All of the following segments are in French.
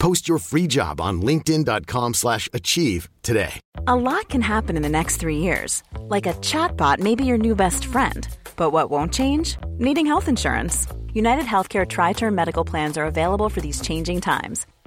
Post your free job on linkedin.com/achieve slash achieve today. A lot can happen in the next three years. Like a chatbot may be your new best friend. But what won't change? Needing health insurance. United Healthcare Tri Term Medical Plans are available for these changing times.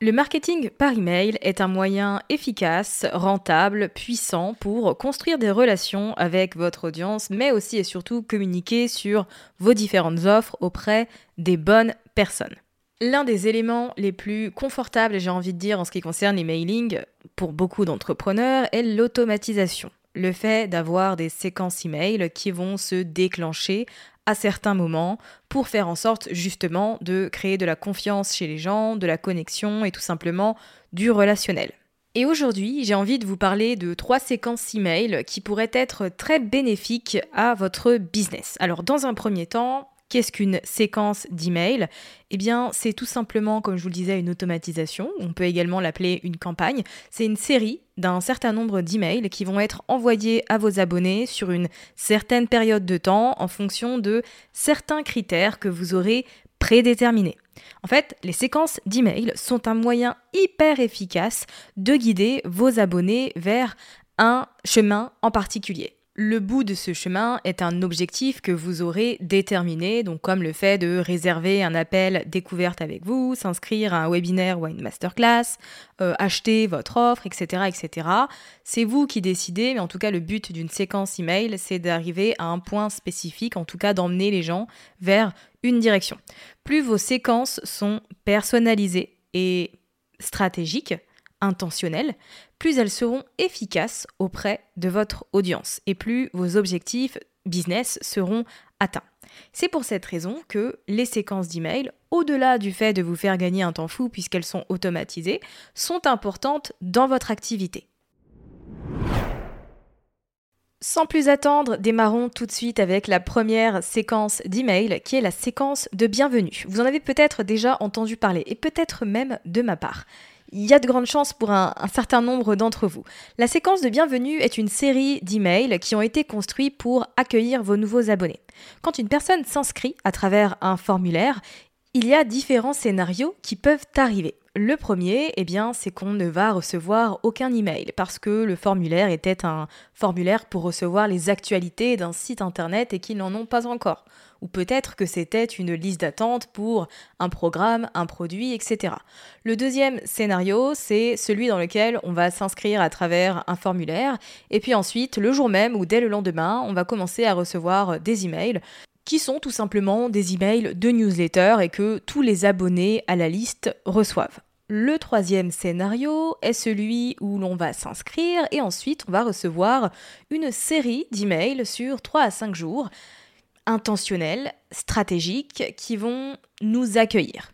Le marketing par email est un moyen efficace, rentable, puissant pour construire des relations avec votre audience, mais aussi et surtout communiquer sur vos différentes offres auprès des bonnes personnes. L'un des éléments les plus confortables, j'ai envie de dire, en ce qui concerne les mailings, pour beaucoup d'entrepreneurs, est l'automatisation. Le fait d'avoir des séquences email qui vont se déclencher à certains moments pour faire en sorte justement de créer de la confiance chez les gens, de la connexion et tout simplement du relationnel. Et aujourd'hui, j'ai envie de vous parler de trois séquences email qui pourraient être très bénéfiques à votre business. Alors dans un premier temps, Qu'est-ce qu'une séquence d'email? Eh bien, c'est tout simplement, comme je vous le disais, une automatisation. On peut également l'appeler une campagne. C'est une série d'un certain nombre d'emails qui vont être envoyés à vos abonnés sur une certaine période de temps en fonction de certains critères que vous aurez prédéterminés. En fait, les séquences d'emails sont un moyen hyper efficace de guider vos abonnés vers un chemin en particulier. Le bout de ce chemin est un objectif que vous aurez déterminé, donc comme le fait de réserver un appel découverte avec vous, s'inscrire à un webinaire ou à une masterclass, euh, acheter votre offre, etc., etc. C'est vous qui décidez, mais en tout cas le but d'une séquence email, c'est d'arriver à un point spécifique, en tout cas d'emmener les gens vers une direction. Plus vos séquences sont personnalisées et stratégiques, intentionnelles, plus elles seront efficaces auprès de votre audience et plus vos objectifs business seront atteints. C'est pour cette raison que les séquences d'email, au-delà du fait de vous faire gagner un temps fou puisqu'elles sont automatisées, sont importantes dans votre activité. Sans plus attendre, démarrons tout de suite avec la première séquence d'email qui est la séquence de bienvenue. Vous en avez peut-être déjà entendu parler et peut-être même de ma part il y a de grandes chances pour un, certain nombre d'entre vous. La séquence de bienvenue est une série d'emails qui ont été construits pour accueillir vos nouveaux abonnés. Quand une personne s'inscrit à travers un formulaire, il y a différents scénarios qui peuvent arriver. Le premier, eh bien, c'est qu'on ne va recevoir aucun email parce que le formulaire était un formulaire pour recevoir les actualités d'un site internet et qu'ils n'en ont pas encore. Ou peut-être que c'était une liste d'attente pour un programme, un produit, etc. Le deuxième scénario, c'est celui dans lequel on va s'inscrire à travers un formulaire et puis ensuite, le jour même ou dès le lendemain, on va commencer à recevoir des emails qui sont tout simplement des emails de newsletter et que tous les abonnés à la liste reçoivent. Le troisième scénario est celui où l'on va s'inscrire et ensuite on va recevoir une série d'emails sur 3 à 5 jours intentionnels, stratégiques, qui vont nous accueillir.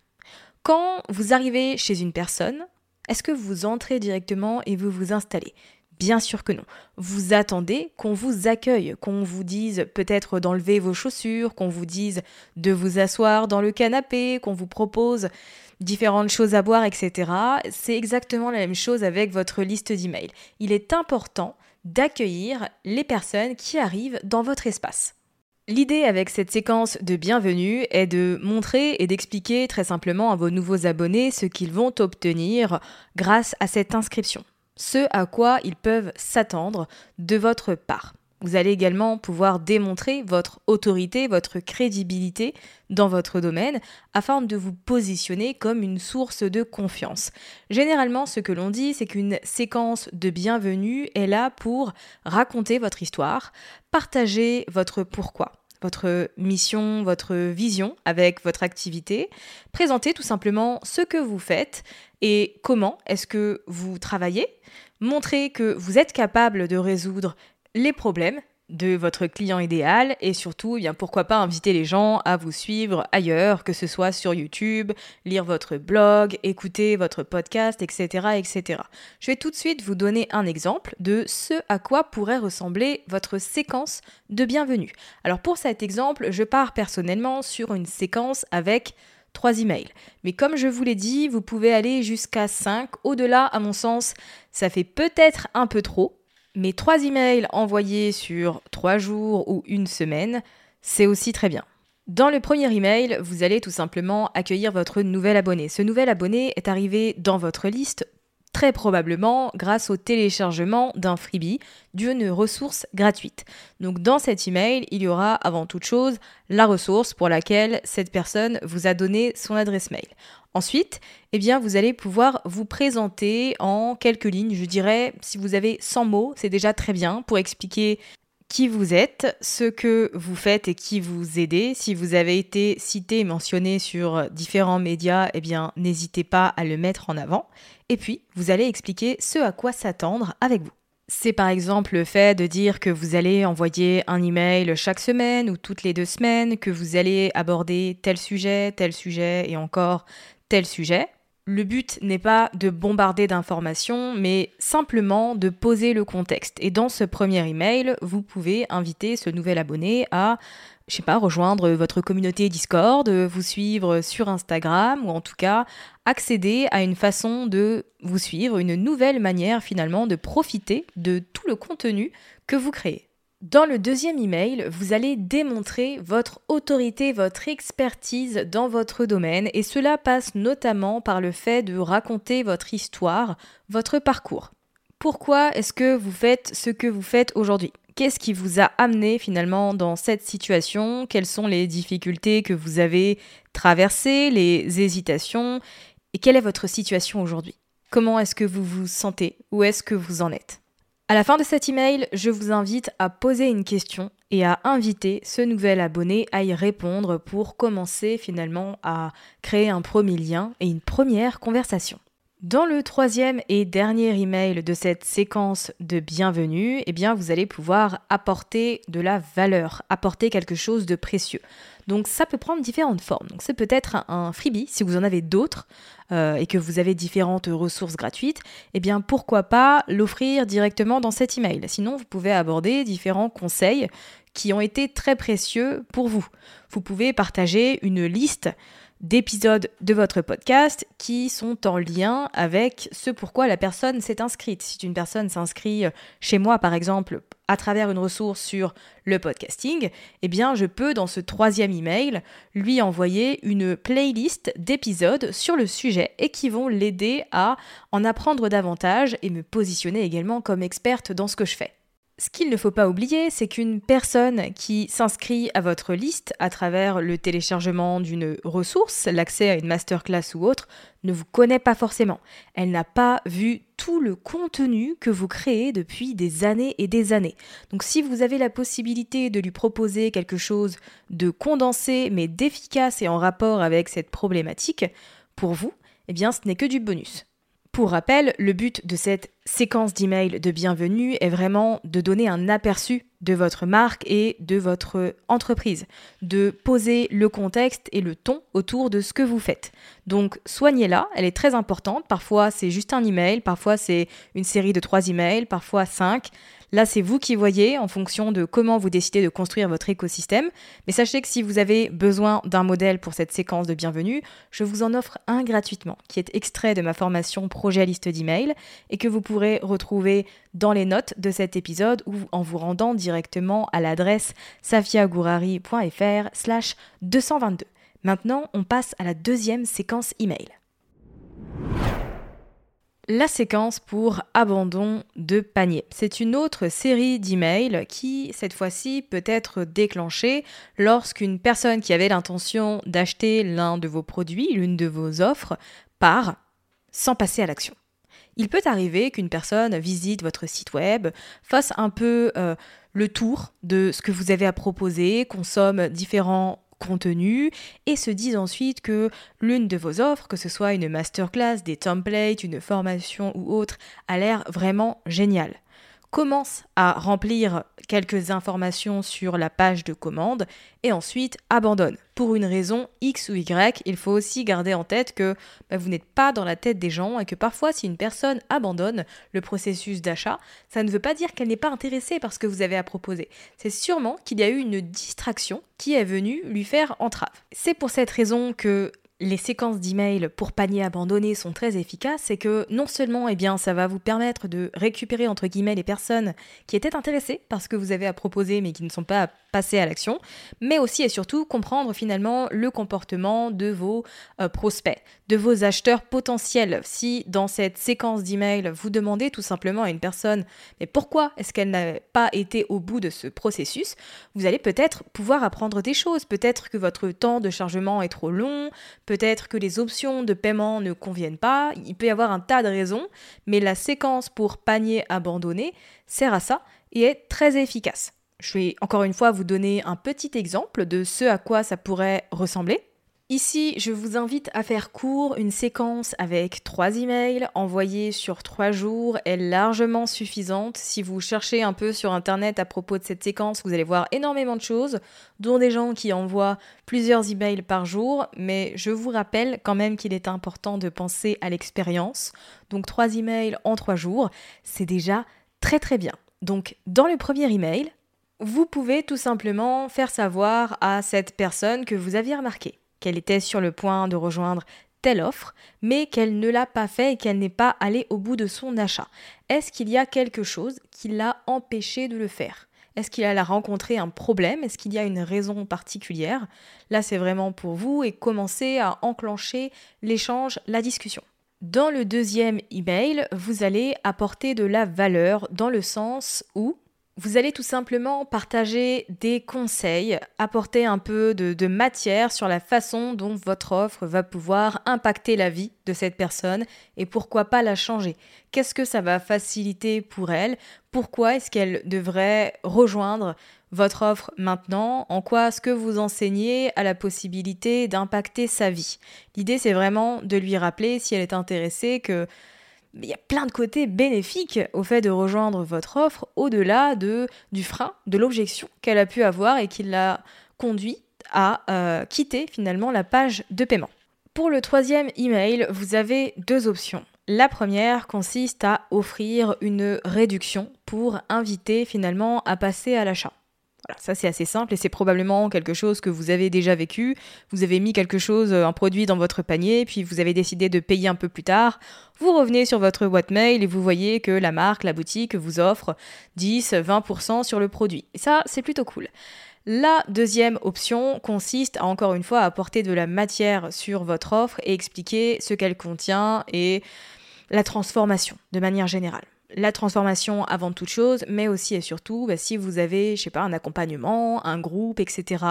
Quand vous arrivez chez une personne, est-ce que vous entrez directement et vous vous installez? Bien sûr que non. Vous attendez qu'on vous accueille, qu'on vous dise peut-être d'enlever vos chaussures, qu'on vous dise de vous asseoir dans le canapé, qu'on vous propose différentes choses à boire, etc. C'est exactement la même chose avec votre liste d'emails. Il est important d'accueillir les personnes qui arrivent dans votre espace. L'idée avec cette séquence de bienvenue est de montrer et d'expliquer très simplement à vos nouveaux abonnés ce qu'ils vont obtenir grâce à cette inscription, ce à quoi ils peuvent s'attendre de votre part. Vous allez également pouvoir démontrer votre autorité, votre crédibilité dans votre domaine afin de vous positionner comme une source de confiance. Généralement, ce que l'on dit, c'est qu'une séquence de bienvenue est là pour raconter votre histoire, partager votre pourquoi votre mission, votre vision avec votre activité, présenter tout simplement ce que vous faites et comment est-ce que vous travaillez, montrer que vous êtes capable de résoudre les problèmes de votre client idéal et surtout, eh bien pourquoi pas inviter les gens à vous suivre ailleurs, que ce soit sur YouTube, lire votre blog, écouter votre podcast, etc., etc. Je vais tout de suite vous donner un exemple de ce à quoi pourrait ressembler votre séquence de bienvenue. Alors pour cet exemple, je pars personnellement sur une séquence avec trois emails. Mais comme je vous l'ai dit, vous pouvez aller jusqu'à 5. Au-delà, à mon sens, ça fait peut-être un peu trop. Mais trois emails envoyés sur trois jours ou une semaine, c'est aussi très bien. Dans le premier email, vous allez tout simplement accueillir votre nouvel abonné. Ce nouvel abonné est arrivé dans votre liste très probablement grâce au téléchargement d'un freebie, d'une ressource gratuite. Donc dans cet email, il y aura avant toute chose la ressource pour laquelle cette personne vous a donné son adresse mail. Ensuite, eh bien, vous allez pouvoir vous présenter en quelques lignes. Je dirais, si vous avez 100 mots, c'est déjà très bien pour expliquer qui vous êtes, ce que vous faites et qui vous aidez. Si vous avez été cité et mentionné sur différents médias, eh bien, n'hésitez pas à le mettre en avant. Et puis, vous allez expliquer ce à quoi s'attendre avec vous. C'est par exemple le fait de dire que vous allez envoyer un email chaque semaine ou toutes les deux semaines, que vous allez aborder tel sujet, tel sujet et encore tel sujet. Le but n'est pas de bombarder d'informations, mais simplement de poser le contexte. Et dans ce premier email, vous pouvez inviter ce nouvel abonné à, je sais pas, rejoindre votre communauté Discord, vous suivre sur Instagram, ou en tout cas accéder à une façon de vous suivre, une nouvelle manière finalement de profiter de tout le contenu que vous créez. Dans le deuxième email, vous allez démontrer votre autorité, votre expertise dans votre domaine et cela passe notamment par le fait de raconter votre histoire, votre parcours. Pourquoi est-ce que vous faites ce que vous faites aujourd'hui? Qu'est-ce qui vous a amené finalement dans cette situation? Quelles sont les difficultés que vous avez traversées, les hésitations? Et quelle est votre situation aujourd'hui? Comment est-ce que vous vous sentez? Où est-ce que vous en êtes? À la fin de cet email, je vous invite à poser une question et à inviter ce nouvel abonné à y répondre pour commencer finalement à créer un premier lien et une première conversation. Dans le troisième et dernier email de cette séquence de bienvenue, eh bien vous allez pouvoir apporter de la valeur, apporter quelque chose de précieux. Donc ça peut prendre différentes formes. Donc c'est peut-être un, freebie si vous en avez d'autres euh, et que vous avez différentes ressources gratuites. Eh bien pourquoi pas l'offrir directement dans cet email. Sinon vous pouvez aborder différents conseils qui ont été très précieux pour vous. Vous pouvez partager une liste d'épisodes de votre podcast qui sont en lien avec ce pourquoi la personne s'est inscrite. Si une personne s'inscrit chez moi, par exemple, à travers une ressource sur le podcasting, eh bien, je peux, dans ce troisième email, lui envoyer une playlist d'épisodes sur le sujet et qui vont l'aider à en apprendre davantage et me positionner également comme experte dans ce que je fais. Ce qu'il ne faut pas oublier, c'est qu'une personne qui s'inscrit à votre liste à travers le téléchargement d'une ressource, l'accès à une masterclass ou autre, ne vous connaît pas forcément. Elle n'a pas vu tout le contenu que vous créez depuis des années et des années. Donc si vous avez la possibilité de lui proposer quelque chose de condensé mais d'efficace et en rapport avec cette problématique, pour vous, eh bien ce n'est que du bonus. Pour rappel, le but de cette séquence d'emails de bienvenue est vraiment de donner un aperçu de votre marque et de votre entreprise, de poser le contexte et le ton autour de ce que vous faites. Donc soignez-la, elle est très importante. Parfois c'est juste un email, parfois c'est une série de trois emails, parfois cinq. Là, c'est vous qui voyez en fonction de comment vous décidez de construire votre écosystème. Mais sachez que si vous avez besoin d'un modèle pour cette séquence de bienvenue, je vous en offre un gratuitement, qui est extrait de ma formation projet à liste d'email et que vous pourrez retrouver dans les notes de cet épisode ou en vous rendant directement à l'adresse safiagourari.fr slash 222. Maintenant, on passe à la deuxième séquence email la séquence pour abandon de panier. C'est une autre série d'emails qui, cette fois-ci, peut être déclenchée lorsqu'une personne qui avait l'intention d'acheter l'un de vos produits, l'une de vos offres, part sans passer à l'action. Il peut arriver qu'une personne visite votre site web, fasse un peu euh, le tour de ce que vous avez à proposer, consomme différents contenu et se disent ensuite que l'une de vos offres, que ce soit une masterclass, des templates, une formation ou autre, a l'air vraiment géniale commence à remplir quelques informations sur la page de commande et ensuite abandonne. Pour une raison X ou Y, il faut aussi garder en tête que bah, vous n'êtes pas dans la tête des gens et que parfois si une personne abandonne le processus d'achat, ça ne veut pas dire qu'elle n'est pas intéressée par ce que vous avez à proposer. C'est sûrement qu'il y a eu une distraction qui est venue lui faire entrave. C'est pour cette raison que les séquences d'emails pour panier abandonné sont très efficaces, c'est que non seulement eh bien, ça va vous permettre de récupérer entre guillemets les personnes qui étaient intéressées par ce que vous avez à proposer mais qui ne sont pas passées à l'action, mais aussi et surtout comprendre finalement le comportement de vos euh, prospects, de vos acheteurs potentiels. Si dans cette séquence d'emails vous demandez tout simplement à une personne mais pourquoi est-ce qu'elle n'a pas été au bout de ce processus, vous allez peut-être pouvoir apprendre des choses, peut-être que votre temps de chargement est trop long, Peut-être que les options de paiement ne conviennent pas, il peut y avoir un tas de raisons, mais la séquence pour panier abandonné sert à ça et est très efficace. Je vais encore une fois vous donner un petit exemple de ce à quoi ça pourrait ressembler. Ici, je vous invite à faire court. Une séquence avec trois emails envoyés sur trois jours est largement suffisante. Si vous cherchez un peu sur internet à propos de cette séquence, vous allez voir énormément de choses, dont des gens qui envoient plusieurs emails par jour. Mais je vous rappelle quand même qu'il est important de penser à l'expérience. Donc trois emails en trois jours, c'est déjà très très bien. Donc dans le premier email, vous pouvez tout simplement faire savoir à cette personne que vous aviez remarqué qu'elle était sur le point de rejoindre telle offre, mais qu'elle ne l'a pas fait et qu'elle n'est pas allée au bout de son achat. Est-ce qu'il y a quelque chose qui l'a empêché de le faire? Est-ce qu'il a rencontré un problème? Est-ce qu'il y a une raison particulière? Là, c'est vraiment pour vous et commencer à enclencher l'échange, la discussion. Dans le deuxième email, vous allez apporter de la valeur dans le sens où vous allez tout simplement partager des conseils, apporter un peu de, matière sur la façon dont votre offre va pouvoir impacter la vie de cette personne et pourquoi pas la changer. Qu'est-ce que ça va faciliter pour elle? Pourquoi est-ce qu'elle devrait rejoindre votre offre maintenant? En quoi est-ce que vous enseignez à la possibilité d'impacter sa vie? L'idée c'est vraiment de lui rappeler si elle est intéressée que il y a plein de côtés bénéfiques au fait de rejoindre votre offre au-delà de, du frein, de l'objection qu'elle a pu avoir et qui l'a conduit à euh, quitter finalement la page de paiement. Pour le troisième email, vous avez deux options. La première consiste à offrir une réduction pour inviter finalement à passer à l'achat. Ça c'est assez simple et c'est probablement quelque chose que vous avez déjà vécu. Vous avez mis quelque chose, euh, un produit dans votre panier, puis vous avez décidé de payer un peu plus tard. Vous revenez sur votre boîte mail et vous voyez que la marque, la boutique vous offre 10, 20% sur le produit. Et ça, c'est plutôt cool. La deuxième option consiste à encore une fois apporter de la matière sur votre offre et expliquer ce qu'elle contient et la transformation de manière générale la transformation avant toute chose, mais aussi et surtout, bah, si vous avez, je sais pas, un accompagnement, un groupe, etc.,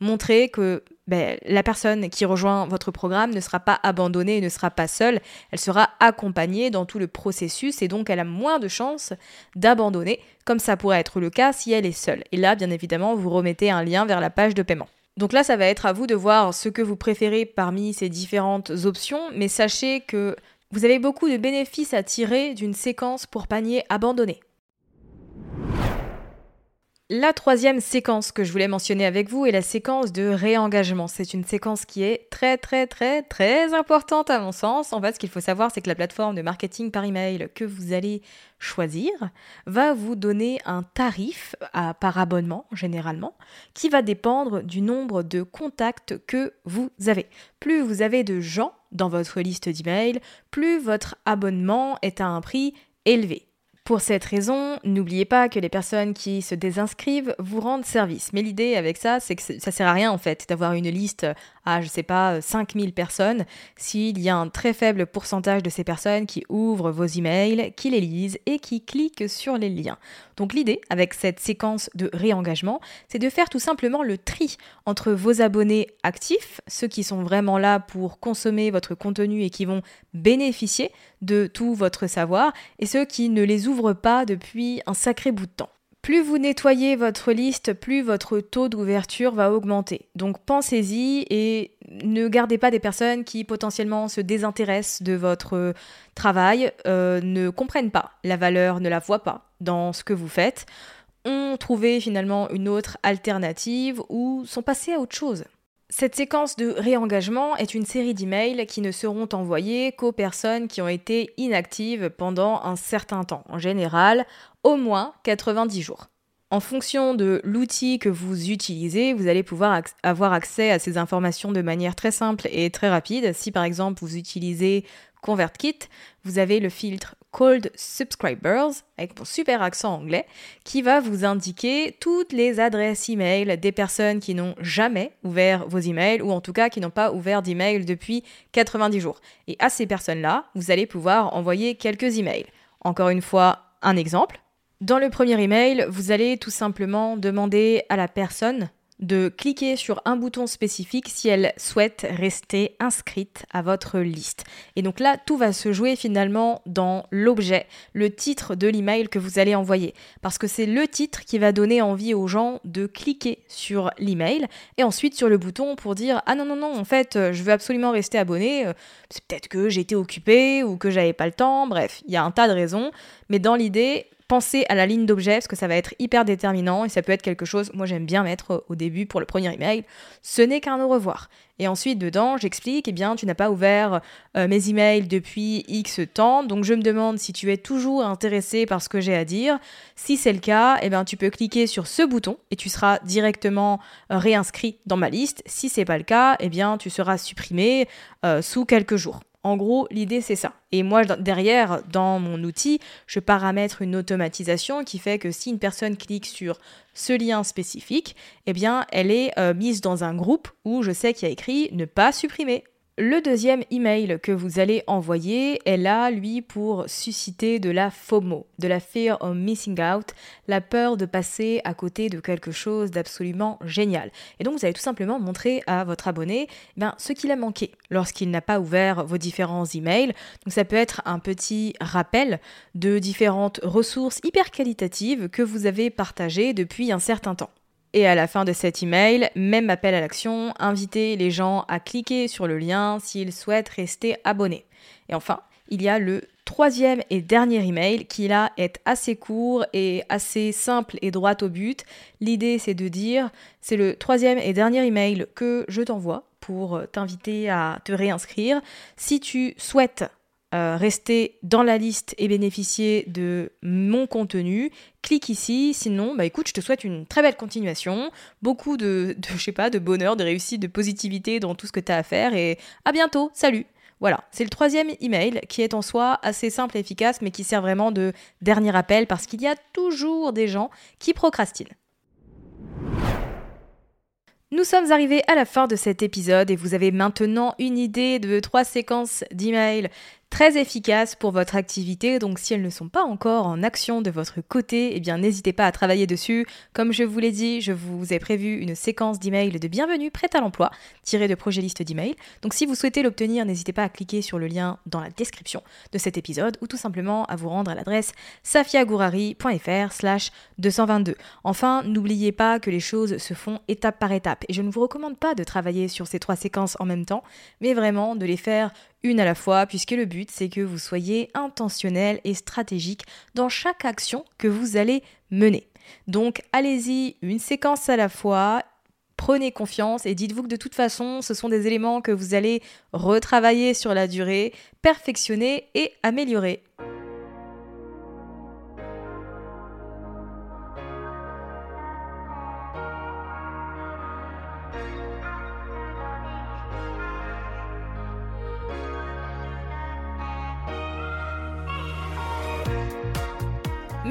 montrer que bah, la personne qui rejoint votre programme ne sera pas abandonnée, ne sera pas seule, elle sera accompagnée dans tout le processus et donc elle a moins de chances d'abandonner, comme ça pourrait être le cas si elle est seule. Et là, bien évidemment, vous remettez un lien vers la page de paiement. Donc là, ça va être à vous de voir ce que vous préférez parmi ces différentes options, mais sachez que vous avez beaucoup de bénéfices à tirer d'une séquence pour panier abandonné. La troisième séquence que je voulais mentionner avec vous est la séquence de réengagement. C'est une séquence qui est très très très très importante à mon sens. En fait, ce qu'il faut savoir, c'est que la plateforme de marketing par email que vous allez choisir va vous donner un tarif par abonnement généralement qui va dépendre du nombre de contacts que vous avez. Plus vous avez de gens dans votre liste d'email, plus votre abonnement est à un prix élevé. Pour cette raison, n'oubliez pas que les personnes qui se désinscrivent vous rendent service. Mais l'idée avec ça, c'est que ça sert à rien en fait d'avoir une liste à, je sais pas, 5000 personnes s'il y a un très faible pourcentage de ces personnes qui ouvrent vos emails, qui les lisent et qui cliquent sur les liens. Donc l'idée avec cette séquence de réengagement, c'est de faire tout simplement le tri entre vos abonnés actifs, ceux qui sont vraiment là pour consommer votre contenu et qui vont bénéficier de tout votre savoir, et ceux qui ne les ouvrent pas depuis un sacré bout de temps. Plus vous nettoyez votre liste, plus votre taux d'ouverture va augmenter. Donc pensez-y et ne gardez pas des personnes qui potentiellement se désintéressent de votre travail, euh, ne comprennent pas la valeur, ne la voient pas dans ce que vous faites, ont trouvé finalement une autre alternative ou sont passés à autre chose. Cette séquence de réengagement est une série d'emails qui ne seront envoyés qu'aux personnes qui ont été inactives pendant un certain temps, en général au moins 90 jours. En fonction de l'outil que vous utilisez, vous allez pouvoir avoir accès à ces informations de manière très simple et très rapide. Si par exemple vous utilisez ConvertKit, vous avez le filtre Cold Subscribers, avec mon super accent anglais, qui va vous indiquer toutes les adresses email des personnes qui n'ont jamais ouvert vos emails, ou en tout cas qui n'ont pas ouvert d'email depuis 90 jours. Et à ces personnes-là, vous allez pouvoir envoyer quelques emails. Encore une fois, un exemple. Dans le premier email, vous allez tout simplement demander à la personne de cliquer sur un bouton spécifique si elle souhaite rester inscrite à votre liste. Et donc là, tout va se jouer finalement dans l'objet, le titre de l'email que vous allez envoyer. Parce que c'est le titre qui va donner envie aux gens de cliquer sur l'email et ensuite sur le bouton pour dire Ah non, non, non, en fait, je veux absolument rester abonné. C'est peut-être que j'étais occupé ou que j'avais pas le temps. Bref, il y a un tas de raisons. Mais dans l'idée, pensez à la ligne d'objet parce que ça va être hyper déterminant et ça peut être quelque chose, moi j'aime bien mettre au début pour le premier email, ce n'est qu'un au revoir. Et ensuite dedans, j'explique, eh bien tu n'as pas ouvert euh, mes emails depuis X temps, donc je me demande si tu es toujours intéressé par ce que j'ai à dire. Si c'est le cas, eh bien tu peux cliquer sur ce bouton et tu seras directement euh, réinscrit dans ma liste. Si c'est pas le cas, eh bien tu seras supprimé euh, sous quelques jours. En gros, l'idée c'est ça. Et moi, derrière, dans mon outil, je paramètre une automatisation qui fait que si une personne clique sur ce lien spécifique, eh bien, elle est euh, mise dans un groupe où je sais qu'il y a écrit ne pas supprimer le deuxième email que vous allez envoyer est là, lui, pour susciter de la FOMO, de la fear of missing out, la peur de passer à côté de quelque chose d'absolument génial. Et donc, vous allez tout simplement montrer à votre abonné eh ben, ce qu'il a manqué lorsqu'il n'a pas ouvert vos différents emails. Donc, ça peut être un petit rappel de différentes ressources hyper qualitatives que vous avez partagées depuis un certain temps. Et à la fin de cet email, même appel à l'action, inviter les gens à cliquer sur le lien s'ils souhaitent rester abonnés. Et enfin, il y a le troisième et dernier email qui là est assez court et assez simple et droit au but. L'idée c'est de dire c'est le troisième et dernier email que je t'envoie pour t'inviter à te réinscrire. Si tu souhaites euh, rester dans la liste et bénéficier de mon contenu, clique ici. Sinon, bah écoute, je te souhaite une très belle continuation, beaucoup de, je sais pas, de bonheur, de réussite, de positivité dans tout ce que tu as à faire et à bientôt. Salut. Voilà, c'est le troisième email qui est en soi assez simple et efficace, mais qui sert vraiment de dernier appel parce qu'il y a toujours des gens qui procrastinent. Nous sommes arrivés à la fin de cet épisode et vous avez maintenant une idée de trois séquences d'emails très efficaces pour votre activité. Donc si elles ne sont pas encore en action de votre côté, eh bien n'hésitez pas à travailler dessus. Comme je vous l'ai dit, je vous ai prévu une séquence d'emails de bienvenue prête à l'emploi tirée de projet liste d'emails. Donc si vous souhaitez l'obtenir, n'hésitez pas à cliquer sur le lien dans la description de cet épisode ou tout simplement à vous rendre à l'adresse safiagourari.fr slash 222. Enfin, n'oubliez pas que les choses se font étape par étape et je ne vous recommande pas de travailler sur ces trois séquences en même temps, mais vraiment de les faire une à la fois, puisque le but c'est que vous soyez intentionnel et stratégique dans chaque action que vous allez mener. Donc allez-y une séquence à la fois, prenez confiance et dites-vous que de toute façon ce sont des éléments que vous allez retravailler sur la durée, perfectionner et améliorer.